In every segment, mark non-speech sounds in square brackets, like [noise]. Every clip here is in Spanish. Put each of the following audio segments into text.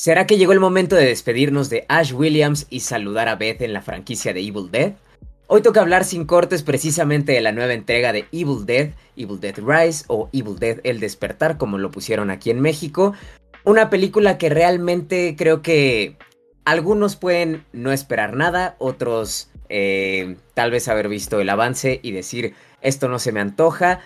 ¿Será que llegó el momento de despedirnos de Ash Williams y saludar a Beth en la franquicia de Evil Dead? Hoy toca hablar sin cortes precisamente de la nueva entrega de Evil Dead, Evil Dead Rise o Evil Dead El Despertar, como lo pusieron aquí en México. Una película que realmente creo que algunos pueden no esperar nada, otros eh, tal vez haber visto el avance y decir esto no se me antoja,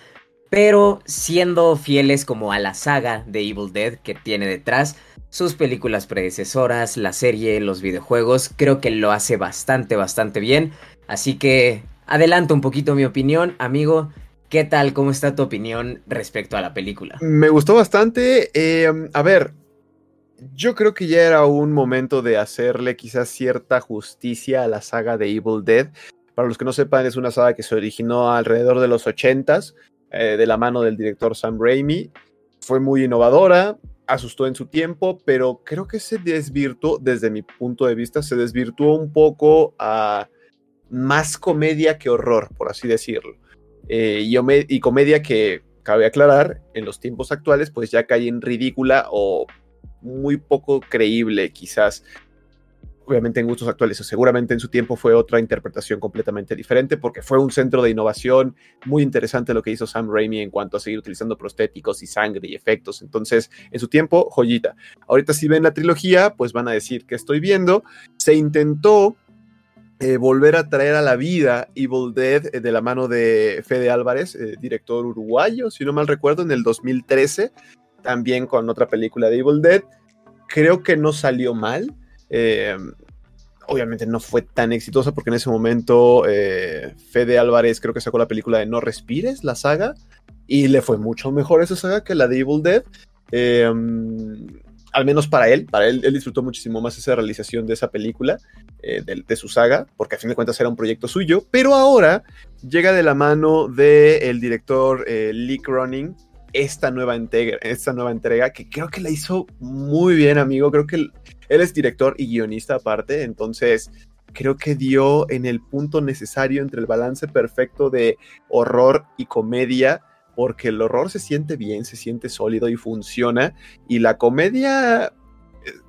pero siendo fieles como a la saga de Evil Dead que tiene detrás, sus películas predecesoras, la serie, los videojuegos, creo que lo hace bastante, bastante bien. Así que adelanto un poquito mi opinión, amigo. ¿Qué tal? ¿Cómo está tu opinión respecto a la película? Me gustó bastante. Eh, a ver, yo creo que ya era un momento de hacerle quizás cierta justicia a la saga de Evil Dead. Para los que no sepan, es una saga que se originó alrededor de los 80s, eh, de la mano del director Sam Raimi. Fue muy innovadora, asustó en su tiempo, pero creo que se desvirtuó, desde mi punto de vista, se desvirtuó un poco a más comedia que horror, por así decirlo. Eh, y, comedia que, cabe aclarar, en los tiempos actuales, pues ya cae en ridícula o muy poco creíble, quizás obviamente en gustos actuales, seguramente en su tiempo fue otra interpretación completamente diferente, porque fue un centro de innovación muy interesante lo que hizo Sam Raimi en cuanto a seguir utilizando prostéticos y sangre y efectos. Entonces, en su tiempo, joyita. Ahorita si ven la trilogía, pues van a decir que estoy viendo. Se intentó eh, volver a traer a la vida Evil Dead eh, de la mano de Fede Álvarez, eh, director uruguayo, si no mal recuerdo, en el 2013, también con otra película de Evil Dead. Creo que no salió mal eh, obviamente no fue tan exitosa porque en ese momento eh, Fede Álvarez creo que sacó la película de No Respires, la saga, y le fue mucho mejor esa saga que la de Evil Dead. Eh, al menos para él, para él, él disfrutó muchísimo más esa realización de esa película, de, su saga, porque a fin de cuentas era un proyecto suyo, pero ahora llega de la mano del director Lee Cronin esta nueva, entrega, esta nueva entrega, que creo que la hizo muy bien, amigo, creo que él es director y guionista aparte, entonces creo que dio en el punto necesario entre el balance perfecto de horror y comedia, porque el horror se siente bien, se siente sólido y funciona, y la comedia, eh,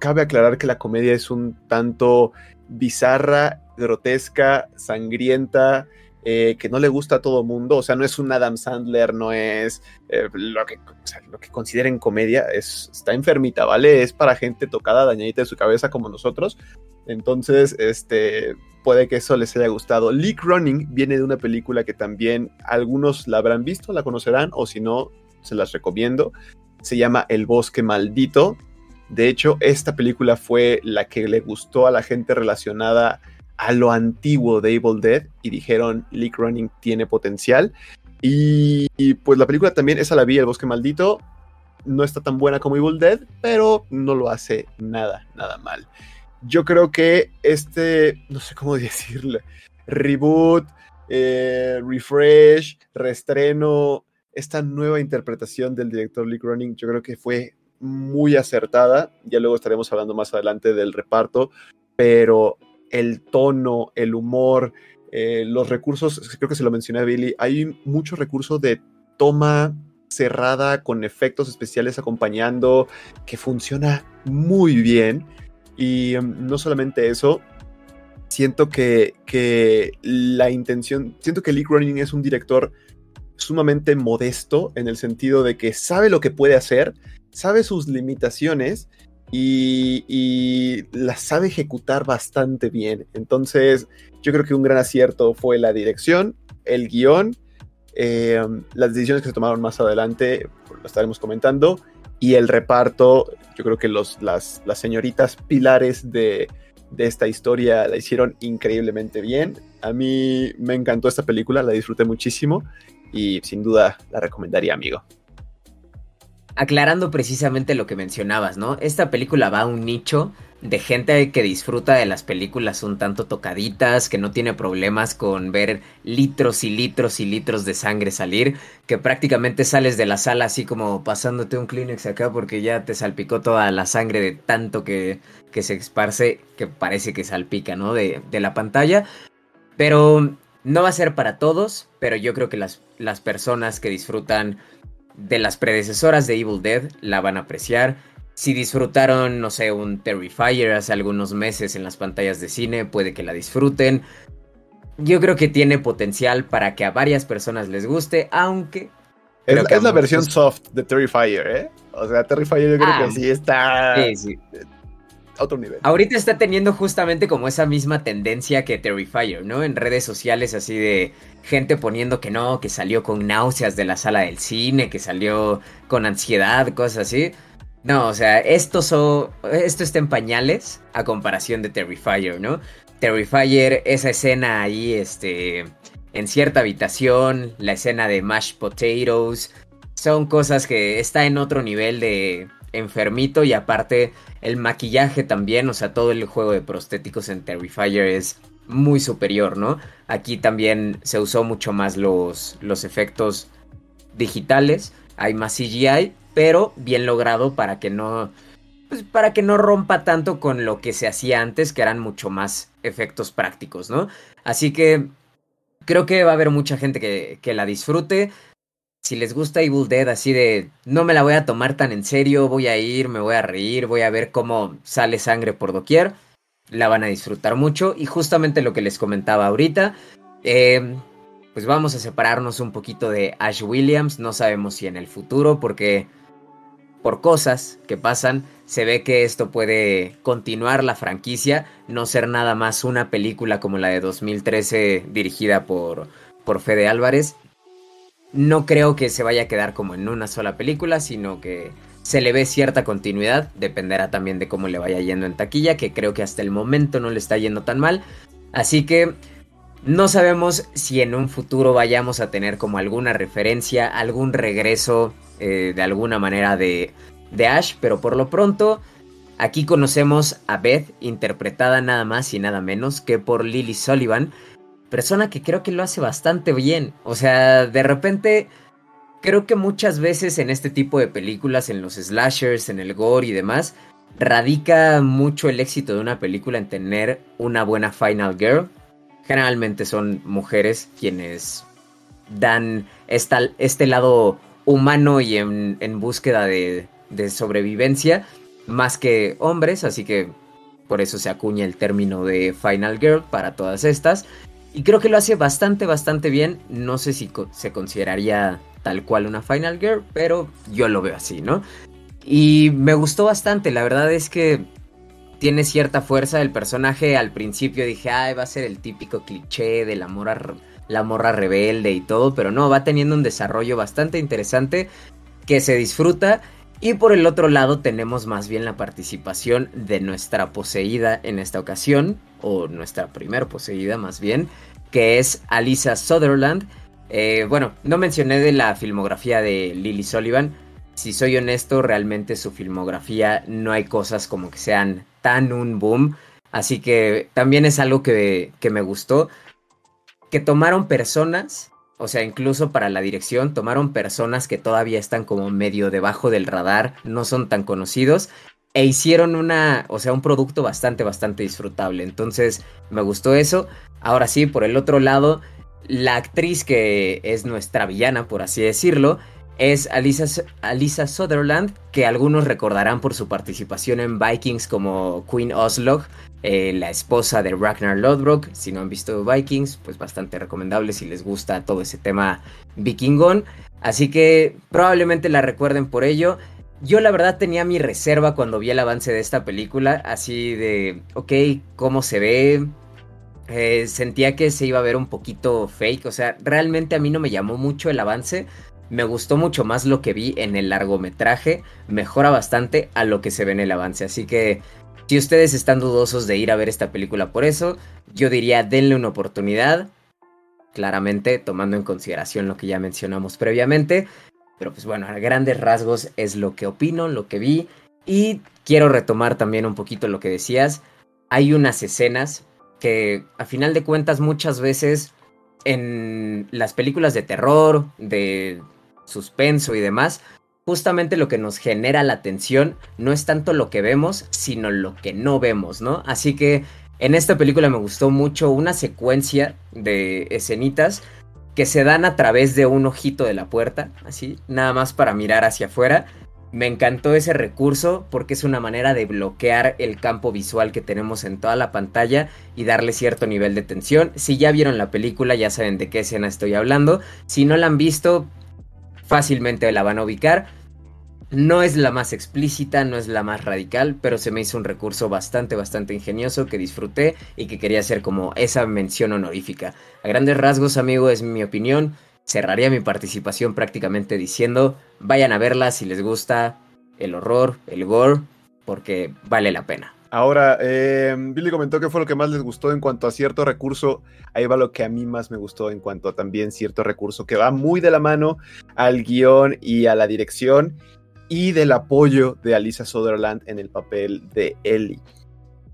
cabe aclarar que la comedia es un tanto bizarra, grotesca, sangrienta, eh, que no le gusta a todo mundo, o sea, no es un Adam Sandler, no es eh, lo, que, lo que consideren comedia, es, está enfermita, ¿vale? Es para gente tocada, dañadita de su cabeza como nosotros. Entonces, este, puede que eso les haya gustado. Leak Running viene de una película que también algunos la habrán visto, la conocerán, o si no, se las recomiendo. Se llama El Bosque Maldito. De hecho, esta película fue la que le gustó a la gente relacionada a lo antiguo de Evil Dead y dijeron Leak Running tiene potencial. Y, pues la película también, esa la vi, El Bosque Maldito, no está tan buena como Evil Dead, pero no lo hace nada, nada mal. Yo creo que este, no sé cómo [laughs] decirle, reboot, eh, refresh, reestreno, esta nueva interpretación del director Leak Running, yo creo que fue muy acertada. Ya luego estaremos hablando más adelante del reparto, pero el tono, el humor, eh, los recursos, creo que se lo mencioné a Billy, hay muchos recursos de toma cerrada con efectos especiales acompañando que funciona muy bien. Y em, no solamente eso, siento que, que, la intención, siento que Lee Cronin es un director sumamente modesto en el sentido de que sabe lo que puede hacer, sabe sus limitaciones y, la sabe ejecutar bastante bien. Entonces, yo creo que un gran acierto fue la dirección, el guion, eh, las decisiones que se tomaron más adelante, lo estaremos comentando, y el reparto, yo creo que los, las, las señoritas pilares de, de esta historia la hicieron increíblemente bien. A mí me encantó esta película, la disfruté muchísimo y sin duda la recomendaría, amigo aclarando precisamente lo que mencionabas, ¿no? Esta película va a un nicho de gente que disfruta de las películas un tanto tocaditas, que no tiene problemas con ver litros y litros y litros de sangre salir, que prácticamente sales de la sala así como pasándote un Kleenex acá porque ya te salpicó toda la sangre de tanto que, que se esparce, que parece que salpica, ¿no? De, de la pantalla. Pero no va a ser para todos, pero yo creo que las, las personas que disfrutan de las predecesoras de Evil Dead la van a apreciar. Si disfrutaron, no sé, un Terrifier hace algunos meses en las pantallas de cine, puede que la disfruten. Yo creo que tiene potencial para que a varias personas les guste, aunque... Es, la versión soft de Terrifier, ¿eh? O sea, Terrifier yo creo que ah, sí está... Sí, sí. Otro nivel. Ahorita está teniendo justamente como esa misma tendencia que Terrifier, ¿no? En redes sociales así de gente poniendo que no, que salió con náuseas de la sala del cine, que salió con ansiedad, cosas así. No, o sea, esto, esto está en pañales a comparación de Terrifier, ¿no? Terrifier, esa escena ahí, este, en cierta habitación, la escena de mashed potatoes, son cosas que está en otro nivel de enfermito y aparte el maquillaje también, o sea, todo el juego de prostéticos en Terrifier es muy superior, ¿no? Aquí también se usó mucho más los, los efectos digitales, hay más CGI, pero bien logrado para que no pues para que no rompa tanto con lo que se hacía antes, que eran mucho más efectos prácticos, ¿no? Así que creo que va a haber mucha gente que, que la disfrute. Si les gusta Evil Dead, así de no me la voy a tomar tan en serio, voy a ir, me voy a reír, voy a ver cómo sale sangre por doquier, la van a disfrutar mucho. Y justamente lo que les comentaba ahorita, eh, pues vamos a separarnos un poquito de Ash Williams, no sabemos si en el futuro, porque por cosas que pasan, se ve que esto puede continuar la franquicia, no ser nada más una película como la de 2013 dirigida por, por Fede Álvarez. No creo que se vaya a quedar como en una sola película, sino que se le ve cierta continuidad, dependerá también de cómo le vaya yendo en taquilla, que creo que hasta el momento no le está yendo tan mal. Así que no sabemos si en un futuro vayamos a tener como alguna referencia, algún regreso eh, de alguna manera de, de Ash, pero por lo pronto aquí conocemos a Beth interpretada nada más y nada menos que por Lily Sullivan, persona que creo que lo hace bastante bien, o sea, de repente creo que muchas veces en este tipo de películas, en los slashers, en el gore y demás, radica mucho el éxito de una película en tener una buena final girl. Generalmente son mujeres quienes dan este lado humano y en, búsqueda de, de, sobrevivencia más que hombres, así que por eso se acuña el término de Final Girl para todas estas. Y creo que lo hace bastante, bastante bien. No sé si se consideraría tal cual una Final Girl, pero yo lo veo así, ¿no? Y me gustó bastante, la verdad es que tiene cierta fuerza el personaje. Al principio dije, ay, va a ser el típico cliché del amor a la morra rebelde y todo, pero no, va teniendo un desarrollo bastante interesante que se disfruta. Y por el otro lado tenemos más bien la participación de nuestra poseída en esta ocasión, o nuestra primer poseída más bien, que es Alisa Sutherland. Eh, bueno, no mencioné de la filmografía de Lily Sullivan. Si soy honesto, realmente su filmografía no hay cosas como que sean tan un boom. Así que también es algo que, que me gustó que tomaron personas, o sea, incluso para la dirección, tomaron personas que todavía están como medio debajo del radar, no son tan conocidos, e hicieron una, o sea, un producto bastante, bastante disfrutable. Entonces, me gustó eso. Ahora sí, por el otro lado, la actriz que es nuestra villana, por así decirlo, es Alisa, Alisa Sutherland, que algunos recordarán por su participación en Vikings como Queen Oslog, eh, la esposa de Ragnar Lodbrok. Si no han visto Vikings, pues bastante recomendable si les gusta todo ese tema vikingón. Así que probablemente la recuerden por ello. Yo la verdad tenía mi reserva cuando vi el avance de esta película, así de, ok, ¿cómo se ve? Eh, sentía que se iba a ver un poquito fake, o sea, realmente a mí no me llamó mucho el avance, me gustó mucho más lo que vi en el largometraje, mejora bastante a lo que se ve en el avance, así que si ustedes están dudosos de ir a ver esta película por eso, yo diría denle una oportunidad, claramente tomando en consideración lo que ya mencionamos previamente. Pero pues bueno, a grandes rasgos es lo que opino, lo que vi. Y quiero retomar también un poquito lo que decías. Hay unas escenas que a final de cuentas muchas veces en las películas de terror, de suspenso y demás, justamente lo que nos genera la atención no es tanto lo que vemos, sino lo que no vemos, ¿no? Así que en esta película me gustó mucho una secuencia de escenitas que se dan a través de un ojito de la puerta, así, nada más para mirar hacia afuera. me encantó ese recurso porque es una manera de bloquear el campo visual que tenemos en toda la pantalla y darle cierto nivel de tensión. Si ya vieron la película ya saben de qué escena estoy hablando. Si no la han visto, fácilmente la van a ubicar. No es la más explícita, no es la más radical, pero se me hizo un recurso bastante, bastante ingenioso que disfruté y que quería hacer como esa mención honorífica. A grandes rasgos, amigo, es mi opinión cerraría mi participación prácticamente diciendo, vayan a verla si les gusta el horror, el gore, porque vale la pena. Ahora, eh, Billy comentó que fue lo que más les gustó en cuanto a cierto recurso. Ahí va lo que a mí más me gustó en cuanto a también cierto recurso que va muy de la mano al guion y a la dirección y del apoyo de Alisa Sutherland en el papel de Ellie.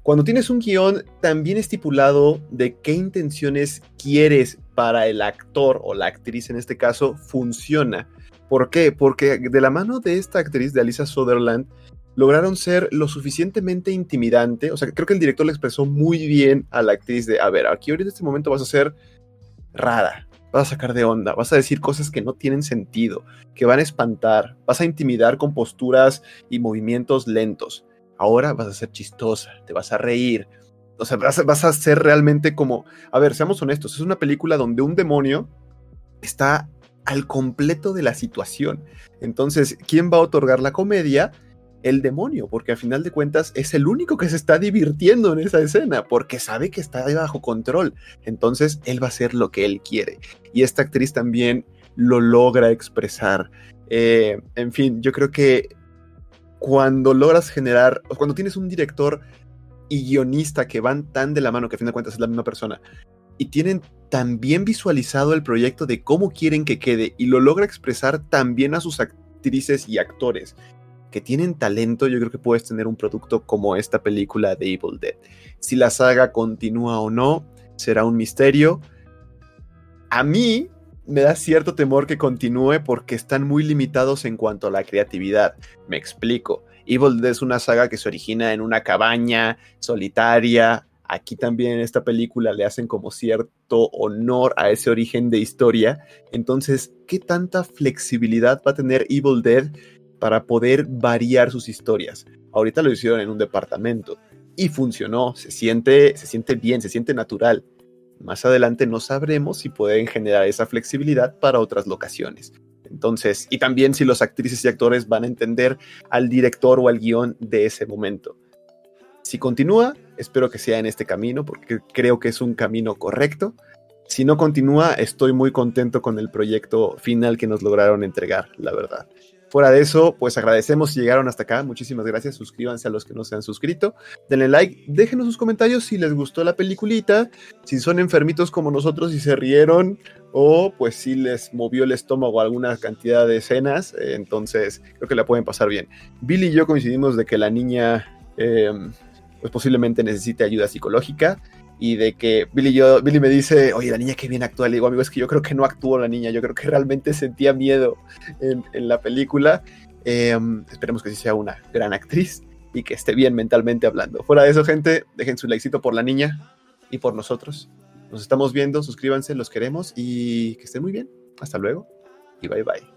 Cuando tienes un guion tan bien estipulado de qué intenciones quieres para el actor o la actriz en este caso, funciona. ¿Por qué? Porque de la mano de esta actriz, de Alisa Sutherland, lograron ser lo suficientemente intimidante. O sea, creo que el director le expresó muy bien a la actriz de, a ver, aquí ahorita en este momento vas a ser rara, vas a sacar de onda, vas a decir cosas que no tienen sentido, que van a espantar, vas a intimidar con posturas y movimientos lentos ahora vas a ser chistosa, te vas a reír. O sea, vas a, ser realmente como, a ver, seamos honestos, es una película donde un demonio está al completo de la situación. Entonces, ¿quién va a otorgar la comedia? El demonio, porque al final de cuentas es el único que se está divirtiendo en esa escena, porque sabe que está bajo control. Entonces, él va a hacer lo que él quiere. Y esta actriz también lo logra expresar. Eh, en fin, yo creo que cuando logras generar, cuando tienes un director y guionista que van tan de la mano, que a fin de cuentas es la misma persona, y tienen tan bien visualizado el proyecto de cómo quieren que quede y lo logra expresar tan bien a sus actrices y actores que tienen talento, yo creo que puedes tener un producto como esta película de Evil Dead. Si la saga continúa o no, será un misterio. A mí me da cierto temor que continúe porque están muy limitados en cuanto a la creatividad. Me explico. Evil Dead es una saga que se origina en una cabaña solitaria. Aquí también en esta película le hacen como cierto honor a ese origen de historia. Entonces, ¿qué tanta flexibilidad va a tener Evil Dead para poder variar sus historias? Ahorita lo hicieron en un departamento y funcionó, se siente, se siente bien, se siente natural. Más adelante no sabremos si pueden generar esa flexibilidad para otras locaciones. Entonces, y también si los actrices y actores van a entender al director o al guion de ese momento. Si continúa, espero que sea en este camino, porque creo que es un camino correcto. Si no continúa, estoy muy contento con el proyecto final que nos lograron entregar, la verdad. Fuera de eso, pues agradecemos si llegaron hasta acá. Muchísimas gracias. Suscríbanse a los que no se han suscrito. Denle like. Déjenos sus comentarios si les gustó la peliculita. Si son enfermitos como nosotros y se rieron. O pues si les movió el estómago alguna cantidad de escenas. Entonces creo que la pueden pasar bien. Billy y yo coincidimos de que la niña em, pues posiblemente necesite ayuda psicológica y de que Billy, yo, Billy me dice, oye, la niña que bien actúa. Le digo, amigo, es que yo creo que no actuó la niña, yo creo que realmente sentía miedo en, la película. Em, esperemos que sí sea una gran actriz y que esté bien mentalmente hablando. Fuera de eso, gente, dejen su likecito por la niña y por nosotros. Nos estamos viendo, suscríbanse, los queremos y que estén muy bien. Hasta luego y bye bye.